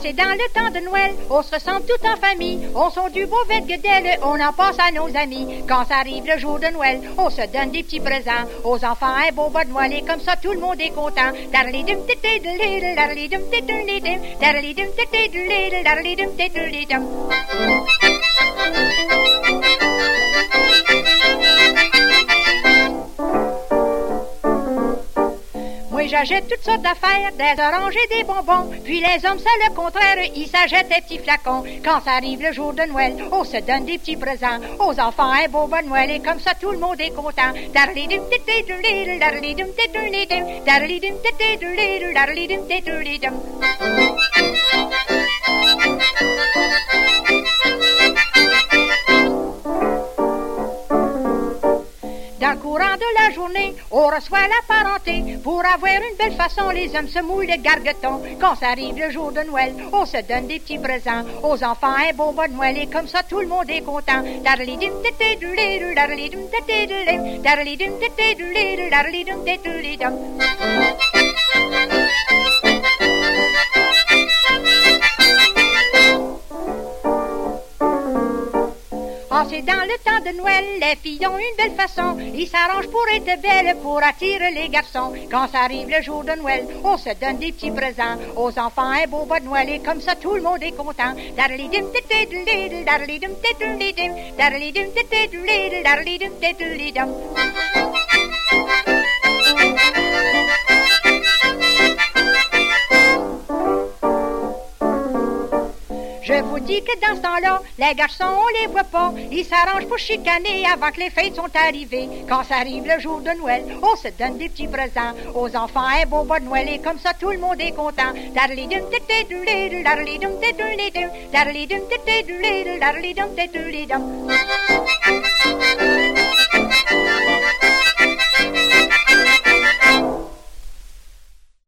c'est dans le temps de Noël, on se ressemble tout en famille. On sont du beau vedguedel, on en passe à nos amis. Quand ça arrive le jour de Noël, on se donne des petits présents. Aux enfants, un beau bas de Noël, et comme ça tout le monde est content. Moi, j'achète toutes sortes d'affaires, des oranges et des bonbons. Puis les hommes, c'est le contraire, ils s'achètent des petits flacons. Quand ça arrive le jour de Noël, on se donne des petits présents. Aux enfants, un beau bon Noël, et comme ça, tout le monde est content. Dans le courant de la journée, on reçoit la parenté. Pour avoir une belle façon, les hommes se mouillent le gargueton. Quand ça arrive le jour de Noël, on se donne des petits présents. Aux enfants, un beau bon Noël, et comme ça, tout le monde est content. C'est dans le temps de Noël, les filles ont une belle façon. Ils s'arrangent pour être belles, pour attirer les garçons. Quand ça arrive le jour de Noël, on se donne des petits présents. Aux enfants, un beau bas de Noël, et comme ça, tout le monde est content. Je vous dis que dans ce temps-là, les garçons, on les voit pas. Ils s'arrangent pour chicaner avant que les fêtes sont arrivées. Quand ça arrive le jour de Noël, on se donne des petits présents. Aux enfants, un beau bas de Noël, et comme ça, tout le monde est content.